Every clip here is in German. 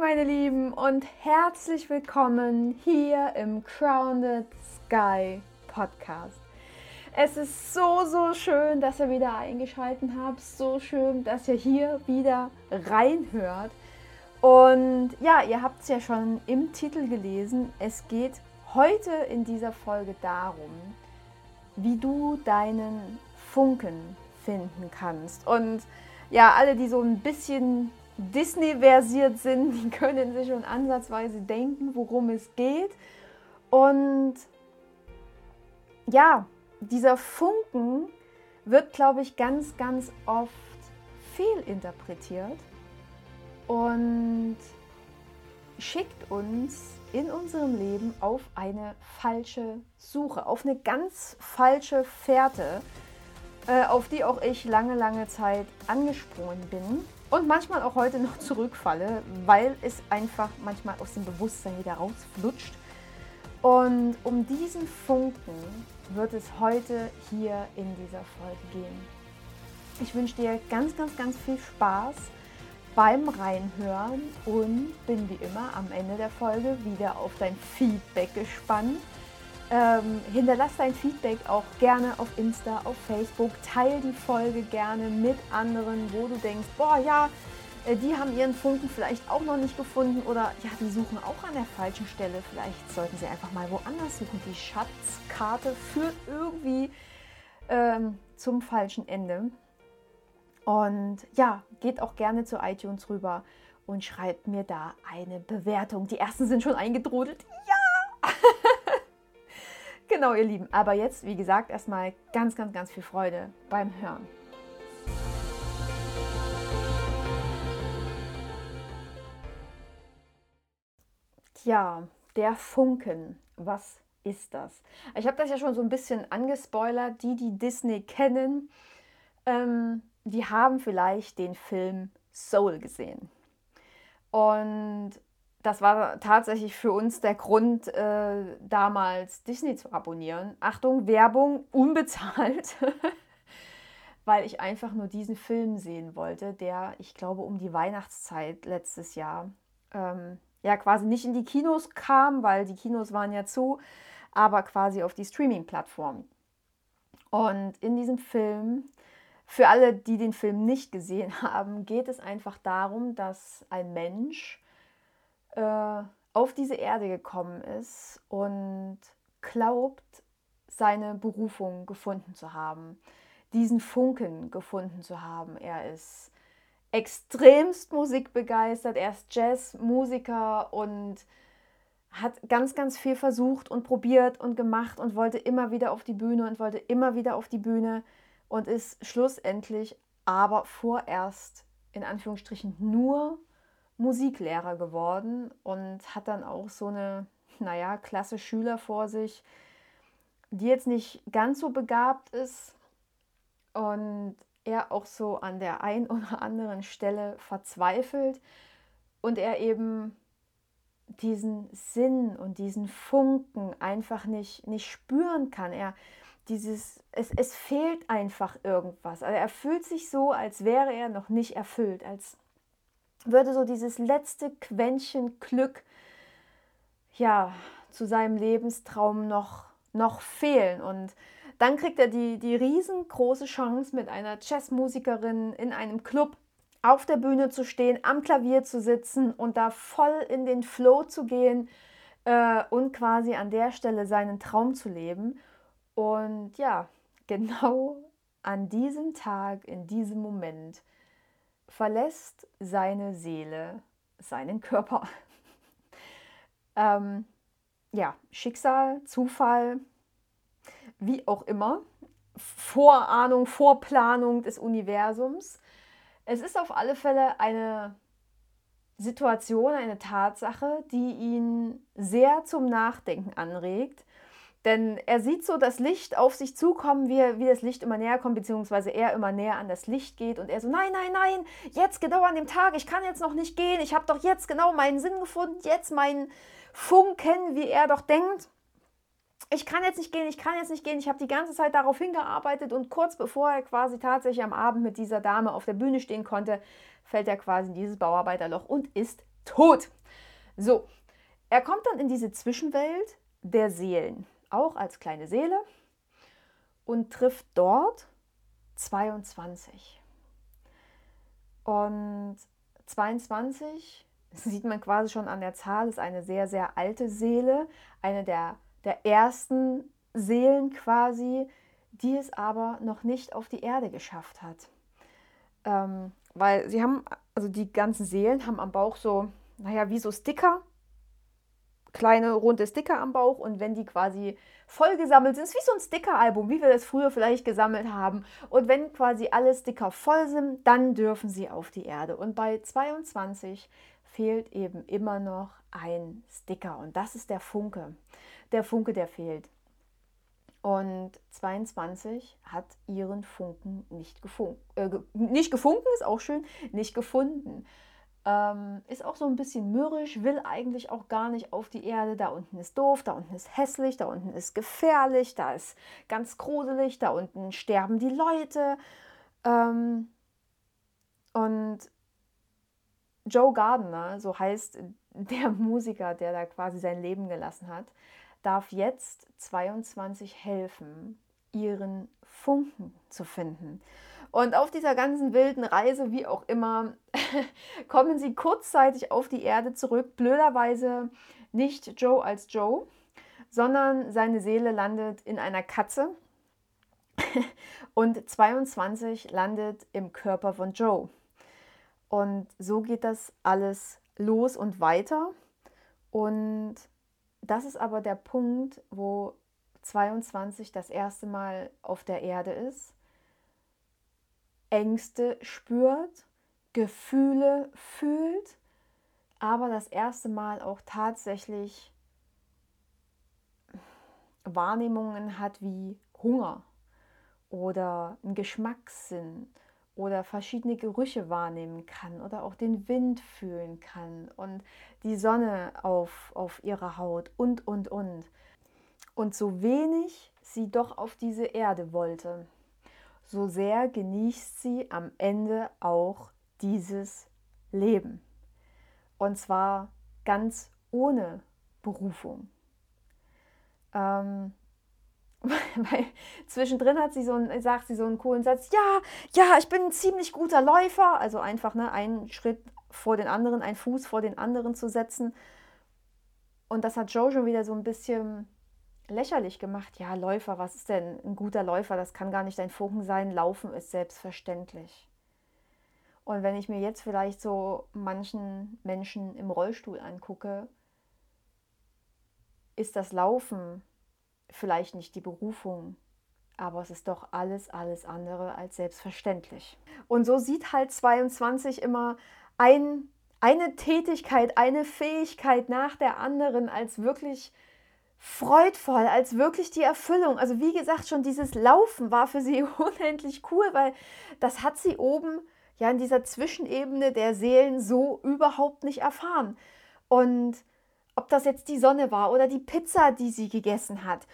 Meine Lieben und herzlich willkommen hier im Crowned Sky Podcast. Es ist so, so schön, dass ihr wieder eingeschaltet habt. So schön, dass ihr hier wieder reinhört. Und ja, ihr habt es ja schon im Titel gelesen. Es geht heute in dieser Folge darum, wie du deinen Funken finden kannst. Und ja, alle, die so ein bisschen Disney-versiert sind, die können sich schon ansatzweise denken, worum es geht. Und ja, dieser Funken wird, glaube ich, ganz, ganz oft fehlinterpretiert und schickt uns in unserem Leben auf eine falsche Suche, auf eine ganz falsche Fährte, äh, auf die auch ich lange, lange Zeit angesprungen bin und manchmal auch heute noch zurückfalle, weil es einfach manchmal aus dem Bewusstsein wieder rausflutscht. Und um diesen Funken wird es heute hier in dieser Folge gehen. Ich wünsche dir ganz, ganz, ganz viel Spaß beim Reinhören und bin wie immer am Ende der Folge wieder auf dein Feedback gespannt. Ähm, hinterlass dein Feedback auch gerne auf Insta, auf Facebook. Teil die Folge gerne mit anderen, wo du denkst, boah ja, äh, die haben ihren Funken vielleicht auch noch nicht gefunden oder ja, die suchen auch an der falschen Stelle. Vielleicht sollten sie einfach mal woanders suchen. Die Schatzkarte führt irgendwie ähm, zum falschen Ende. Und ja, geht auch gerne zu iTunes rüber und schreibt mir da eine Bewertung. Die ersten sind schon eingedrudelt. Ja! genau, ihr Lieben. Aber jetzt, wie gesagt, erstmal ganz, ganz, ganz viel Freude beim Hören. Tja, der Funken, was ist das? Ich habe das ja schon so ein bisschen angespoilert. Die, die Disney kennen, ähm, die haben vielleicht den Film Soul gesehen. Und das war tatsächlich für uns der Grund, äh, damals Disney zu abonnieren. Achtung, Werbung unbezahlt, weil ich einfach nur diesen Film sehen wollte, der, ich glaube, um die Weihnachtszeit letztes Jahr ähm, ja quasi nicht in die Kinos kam, weil die Kinos waren ja zu, aber quasi auf die Streaming-Plattform. Und in diesem Film, für alle, die den Film nicht gesehen haben, geht es einfach darum, dass ein Mensch äh, auf diese Erde gekommen ist und glaubt, seine Berufung gefunden zu haben, diesen Funken gefunden zu haben. Er ist extremst musikbegeistert. Er ist Jazzmusiker und hat ganz, ganz viel versucht und probiert und gemacht und wollte immer wieder auf die Bühne und wollte immer wieder auf die Bühne und ist schlussendlich aber vorerst in Anführungsstrichen nur Musiklehrer geworden und hat dann auch so eine, naja, klasse Schüler vor sich, die jetzt nicht ganz so begabt ist und er auch so an der ein oder anderen Stelle verzweifelt und er eben diesen Sinn und diesen Funken einfach nicht, nicht spüren kann. Er dieses, es, es fehlt einfach irgendwas. Also er fühlt sich so, als wäre er noch nicht erfüllt, als würde so dieses letzte Quäntchen Glück ja zu seinem Lebenstraum noch, noch fehlen. Und dann kriegt er die, die riesengroße Chance, mit einer Jazzmusikerin in einem Club auf der Bühne zu stehen, am Klavier zu sitzen und da voll in den Flow zu gehen äh, und quasi an der Stelle seinen Traum zu leben. Und ja, genau an diesem Tag, in diesem Moment, verlässt seine Seele seinen Körper. ähm, ja, Schicksal, Zufall, wie auch immer, Vorahnung, Vorplanung des Universums. Es ist auf alle Fälle eine Situation, eine Tatsache, die ihn sehr zum Nachdenken anregt. Denn er sieht so das Licht auf sich zukommen, wie, wie das Licht immer näher kommt, beziehungsweise er immer näher an das Licht geht. Und er so, nein, nein, nein, jetzt genau an dem Tag, ich kann jetzt noch nicht gehen, ich habe doch jetzt genau meinen Sinn gefunden, jetzt meinen Funken, wie er doch denkt ich kann jetzt nicht gehen, ich kann jetzt nicht gehen. Ich habe die ganze Zeit darauf hingearbeitet und kurz bevor er quasi tatsächlich am Abend mit dieser Dame auf der Bühne stehen konnte, fällt er quasi in dieses Bauarbeiterloch und ist tot. So, er kommt dann in diese Zwischenwelt der Seelen, auch als kleine Seele, und trifft dort 22. Und 22 sieht man quasi schon an der Zahl, ist eine sehr, sehr alte Seele, eine der, der ersten Seelen quasi, die es aber noch nicht auf die Erde geschafft hat. Ähm, weil sie haben, also die ganzen Seelen haben am Bauch so, naja, wie so Sticker, kleine runde Sticker am Bauch und wenn die quasi voll gesammelt sind, ist wie so ein Stickeralbum, wie wir das früher vielleicht gesammelt haben. Und wenn quasi alle Sticker voll sind, dann dürfen sie auf die Erde. Und bei 22 fehlt eben immer noch ein Sticker und das ist der Funke. Der Funke, der fehlt. Und 22 hat ihren Funken nicht gefunken. Äh, nicht gefunken ist auch schön, nicht gefunden. Ähm, ist auch so ein bisschen mürrisch, will eigentlich auch gar nicht auf die Erde. Da unten ist doof, da unten ist hässlich, da unten ist gefährlich, da ist ganz gruselig, da unten sterben die Leute. Ähm, und Joe Gardner, so heißt der Musiker, der da quasi sein Leben gelassen hat, darf jetzt 22 helfen, ihren Funken zu finden. Und auf dieser ganzen wilden Reise, wie auch immer, kommen sie kurzzeitig auf die Erde zurück. Blöderweise nicht Joe als Joe, sondern seine Seele landet in einer Katze und 22 landet im Körper von Joe. Und so geht das alles los und weiter. Und das ist aber der Punkt, wo 22 das erste Mal auf der Erde ist, Ängste spürt, Gefühle fühlt, aber das erste Mal auch tatsächlich Wahrnehmungen hat wie Hunger oder einen Geschmackssinn oder verschiedene Gerüche wahrnehmen kann oder auch den Wind fühlen kann und die Sonne auf, auf ihrer Haut und, und, und. Und so wenig sie doch auf diese Erde wollte, so sehr genießt sie am Ende auch dieses Leben. Und zwar ganz ohne Berufung. Ähm, weil zwischendrin hat sie so einen, sagt sie so einen coolen Satz, ja, ja, ich bin ein ziemlich guter Läufer. Also einfach ne, einen Schritt vor den anderen, einen Fuß vor den anderen zu setzen. Und das hat Joe schon wieder so ein bisschen lächerlich gemacht. Ja, Läufer, was ist denn ein guter Läufer? Das kann gar nicht dein Funken sein. Laufen ist selbstverständlich. Und wenn ich mir jetzt vielleicht so manchen Menschen im Rollstuhl angucke, ist das Laufen vielleicht nicht die Berufung, aber es ist doch alles, alles andere als selbstverständlich. Und so sieht halt 22 immer ein, eine Tätigkeit, eine Fähigkeit nach der anderen als wirklich freudvoll, als wirklich die Erfüllung. Also wie gesagt, schon dieses Laufen war für sie unendlich cool, weil das hat sie oben ja in dieser Zwischenebene der Seelen so überhaupt nicht erfahren. Und ob das jetzt die Sonne war oder die Pizza, die sie gegessen hat.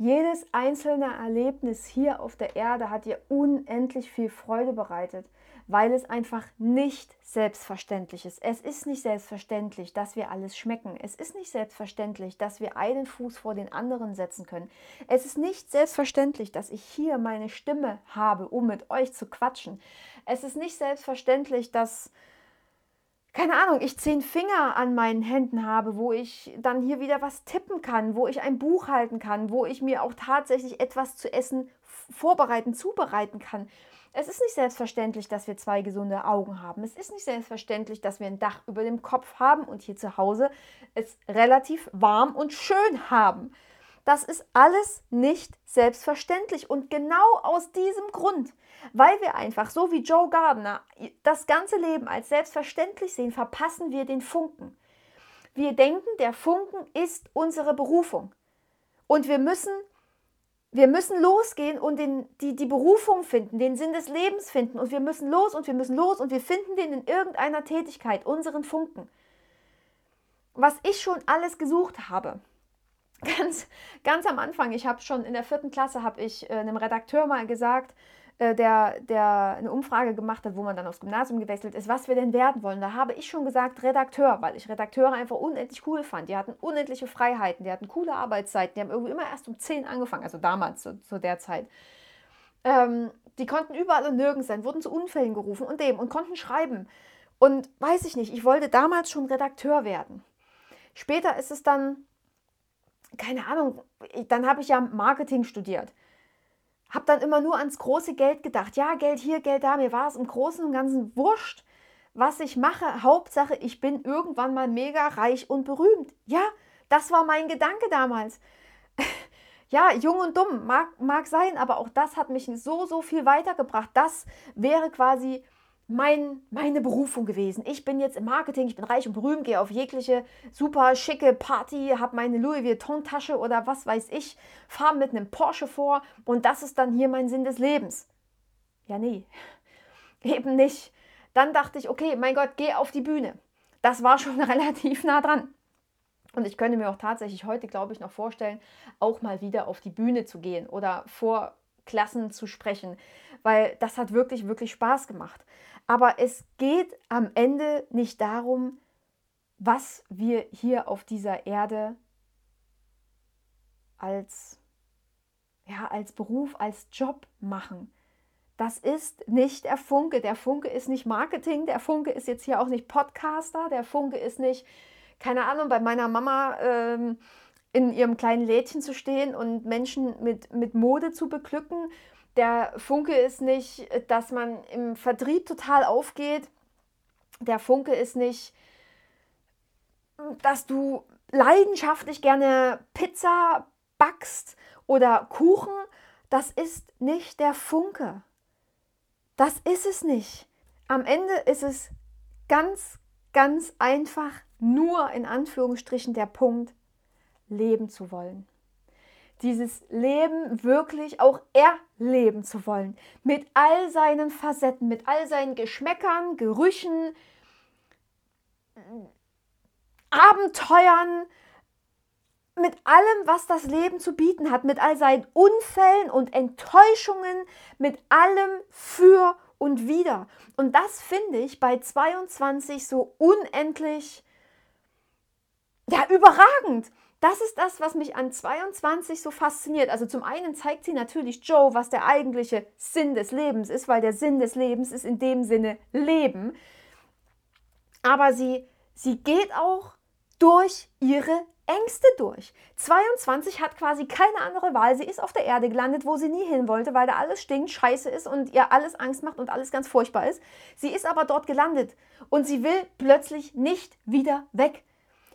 Jedes einzelne Erlebnis hier auf der Erde hat ihr unendlich viel Freude bereitet, weil es einfach nicht selbstverständlich ist. Es ist nicht selbstverständlich, dass wir alles schmecken. Es ist nicht selbstverständlich, dass wir einen Fuß vor den anderen setzen können. Es ist nicht selbstverständlich, dass ich hier meine Stimme habe, um mit euch zu quatschen. Es ist nicht selbstverständlich, dass keine Ahnung, ich zehn Finger an meinen Händen habe, wo ich dann hier wieder was tippen kann, wo ich ein Buch halten kann, wo ich mir auch tatsächlich etwas zu essen vorbereiten, zubereiten kann. Es ist nicht selbstverständlich, dass wir zwei gesunde Augen haben. Es ist nicht selbstverständlich, dass wir ein Dach über dem Kopf haben und hier zu Hause es relativ warm und schön haben. Das ist alles nicht selbstverständlich. Und genau aus diesem Grund, weil wir einfach, so wie Joe Gardner, das ganze Leben als selbstverständlich sehen, verpassen wir den Funken. Wir denken, der Funken ist unsere Berufung. Und wir müssen, wir müssen losgehen und den, die, die Berufung finden, den Sinn des Lebens finden. Und wir müssen los und wir müssen los und wir finden den in irgendeiner Tätigkeit, unseren Funken. Was ich schon alles gesucht habe, ganz, ganz am Anfang, ich habe schon in der vierten Klasse, habe ich äh, einem Redakteur mal gesagt, äh, der, der eine Umfrage gemacht hat, wo man dann aufs Gymnasium gewechselt ist, was wir denn werden wollen. Da habe ich schon gesagt Redakteur, weil ich Redakteure einfach unendlich cool fand. Die hatten unendliche Freiheiten, die hatten coole Arbeitszeiten, die haben irgendwie immer erst um 10 angefangen, also damals zu, zu der Zeit. Ähm, die konnten überall und nirgends sein, wurden zu Unfällen gerufen und dem und konnten schreiben. Und weiß ich nicht, ich wollte damals schon Redakteur werden. Später ist es dann, keine Ahnung, dann habe ich ja Marketing studiert. Habe dann immer nur ans große Geld gedacht. Ja, Geld hier, Geld da. Mir war es im Großen und Ganzen wurscht, was ich mache. Hauptsache, ich bin irgendwann mal mega reich und berühmt. Ja, das war mein Gedanke damals. ja, jung und dumm, mag, mag sein, aber auch das hat mich so, so viel weitergebracht. Das wäre quasi mein, meine Berufung gewesen. Ich bin jetzt im Marketing, ich bin reich und berühmt, gehe auf jegliche super schicke Party, habe meine Louis Vuitton-Tasche oder was weiß ich, fahre mit einem Porsche vor und das ist dann hier mein Sinn des Lebens. Ja, nee, eben nicht. Dann dachte ich, okay, mein Gott, geh auf die Bühne. Das war schon relativ nah dran. Und ich könnte mir auch tatsächlich heute, glaube ich, noch vorstellen, auch mal wieder auf die Bühne zu gehen oder vor Klassen zu sprechen, weil das hat wirklich, wirklich Spaß gemacht. Aber es geht am Ende nicht darum, was wir hier auf dieser Erde als, ja, als Beruf, als Job machen. Das ist nicht der Funke. Der Funke ist nicht Marketing. Der Funke ist jetzt hier auch nicht Podcaster. Der Funke ist nicht, keine Ahnung, bei meiner Mama ähm, in ihrem kleinen Lädchen zu stehen und Menschen mit, mit Mode zu beglücken der Funke ist nicht, dass man im Vertrieb total aufgeht. Der Funke ist nicht, dass du leidenschaftlich gerne Pizza backst oder Kuchen. Das ist nicht der Funke. Das ist es nicht. Am Ende ist es ganz, ganz einfach nur in Anführungsstrichen der Punkt, leben zu wollen dieses Leben wirklich auch erleben zu wollen. Mit all seinen Facetten, mit all seinen Geschmäckern, Gerüchen, Abenteuern, mit allem, was das Leben zu bieten hat, mit all seinen Unfällen und Enttäuschungen, mit allem für und wieder. Und das finde ich bei 22 so unendlich ja überragend. Das ist das, was mich an 22 so fasziniert. Also zum einen zeigt sie natürlich Joe, was der eigentliche Sinn des Lebens ist, weil der Sinn des Lebens ist in dem Sinne Leben. Aber sie, sie geht auch durch ihre Ängste durch. 22 hat quasi keine andere Wahl. Sie ist auf der Erde gelandet, wo sie nie hin wollte, weil da alles stinkt, scheiße ist und ihr alles Angst macht und alles ganz furchtbar ist. Sie ist aber dort gelandet und sie will plötzlich nicht wieder weg.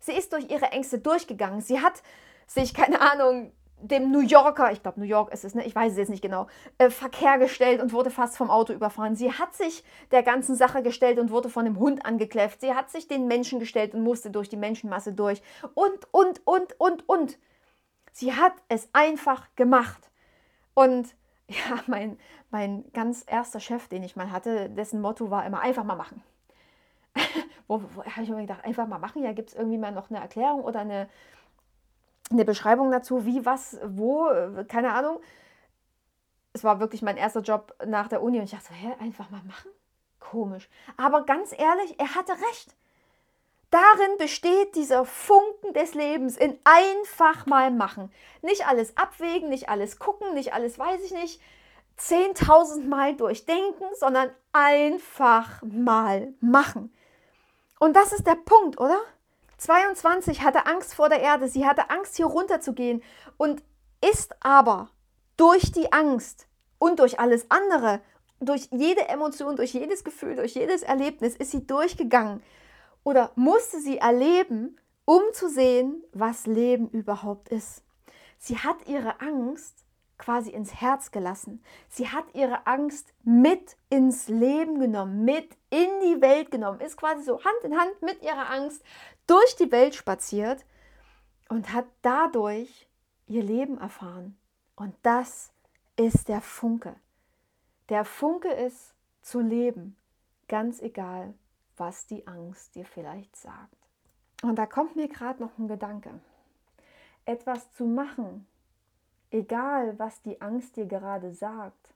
Sie ist durch ihre Ängste durchgegangen. Sie hat sich, keine Ahnung, dem New Yorker, ich glaube New York ist es, ne? ich weiß es jetzt nicht genau, äh, Verkehr gestellt und wurde fast vom Auto überfahren. Sie hat sich der ganzen Sache gestellt und wurde von dem Hund angekläfft. Sie hat sich den Menschen gestellt und musste durch die Menschenmasse durch. Und, und, und, und, und. Sie hat es einfach gemacht. Und ja, mein, mein ganz erster Chef, den ich mal hatte, dessen Motto war immer einfach mal machen wo, wo habe ich mir gedacht, einfach mal machen. Ja, gibt es irgendwie mal noch eine Erklärung oder eine, eine Beschreibung dazu, wie, was, wo, keine Ahnung. Es war wirklich mein erster Job nach der Uni und ich dachte so, hä, einfach mal machen? Komisch. Aber ganz ehrlich, er hatte recht. Darin besteht dieser Funken des Lebens in einfach mal machen. Nicht alles abwägen, nicht alles gucken, nicht alles weiß ich nicht, 10.000 Mal durchdenken, sondern einfach mal machen. Und das ist der Punkt, oder? 22 hatte Angst vor der Erde, sie hatte Angst, hier runter zu gehen und ist aber durch die Angst und durch alles andere, durch jede Emotion, durch jedes Gefühl, durch jedes Erlebnis ist sie durchgegangen oder musste sie erleben, um zu sehen, was Leben überhaupt ist. Sie hat ihre Angst quasi ins Herz gelassen. Sie hat ihre Angst mit ins Leben genommen, mit in die Welt genommen, ist quasi so Hand in Hand mit ihrer Angst durch die Welt spaziert und hat dadurch ihr Leben erfahren. Und das ist der Funke. Der Funke ist zu leben, ganz egal, was die Angst dir vielleicht sagt. Und da kommt mir gerade noch ein Gedanke. Etwas zu machen, egal was die Angst dir gerade sagt,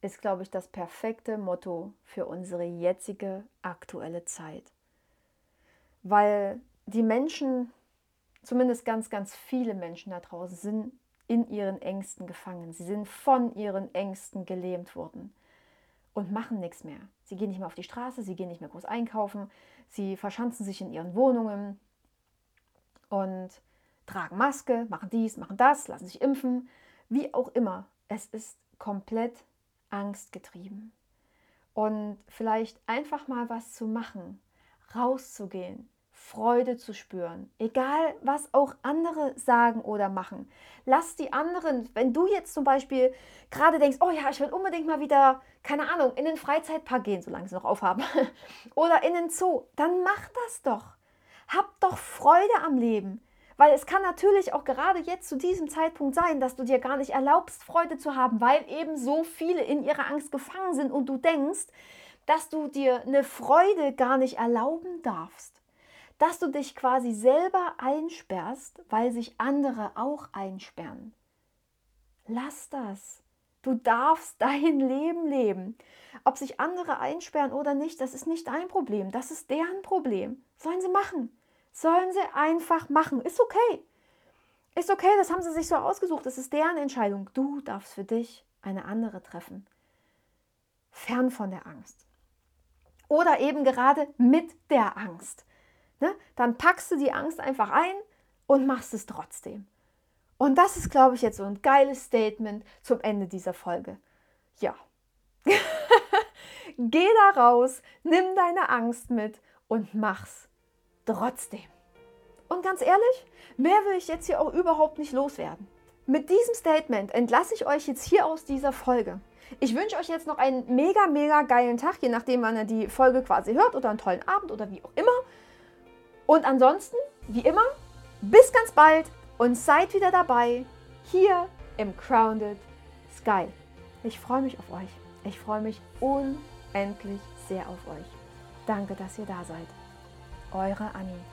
ist, glaube ich, das perfekte Motto für unsere jetzige aktuelle Zeit. Weil die Menschen, zumindest ganz, ganz viele Menschen da draußen, sind in ihren Ängsten gefangen. Sie sind von ihren Ängsten gelähmt worden und machen nichts mehr. Sie gehen nicht mehr auf die Straße, sie gehen nicht mehr groß einkaufen, sie verschanzen sich in ihren Wohnungen und tragen Maske, machen dies, machen das, lassen sich impfen, wie auch immer. Es ist komplett angstgetrieben. Und vielleicht einfach mal was zu machen, rauszugehen, Freude zu spüren, egal was auch andere sagen oder machen. Lass die anderen, wenn du jetzt zum Beispiel gerade denkst, oh ja, ich will unbedingt mal wieder, keine Ahnung, in den Freizeitpark gehen, solange sie noch aufhaben, oder in den Zoo, dann mach das doch. Hab doch Freude am Leben. Weil es kann natürlich auch gerade jetzt zu diesem Zeitpunkt sein, dass du dir gar nicht erlaubst, Freude zu haben, weil eben so viele in ihrer Angst gefangen sind und du denkst, dass du dir eine Freude gar nicht erlauben darfst. Dass du dich quasi selber einsperrst, weil sich andere auch einsperren. Lass das. Du darfst dein Leben leben. Ob sich andere einsperren oder nicht, das ist nicht dein Problem. Das ist deren Problem. Sollen sie machen. Sollen sie einfach machen. Ist okay. Ist okay, das haben sie sich so ausgesucht. Das ist deren Entscheidung. Du darfst für dich eine andere treffen. Fern von der Angst. Oder eben gerade mit der Angst. Ne? Dann packst du die Angst einfach ein und machst es trotzdem. Und das ist, glaube ich, jetzt so ein geiles Statement zum Ende dieser Folge. Ja. Geh da raus, nimm deine Angst mit und mach's trotzdem. Und ganz ehrlich, mehr will ich jetzt hier auch überhaupt nicht loswerden. Mit diesem Statement entlasse ich euch jetzt hier aus dieser Folge. Ich wünsche euch jetzt noch einen mega, mega geilen Tag, je nachdem, wann ihr die Folge quasi hört oder einen tollen Abend oder wie auch immer. Und ansonsten, wie immer, bis ganz bald und seid wieder dabei hier im Crowned Sky. Ich freue mich auf euch. Ich freue mich unendlich sehr auf euch. Danke, dass ihr da seid. Eure Annie.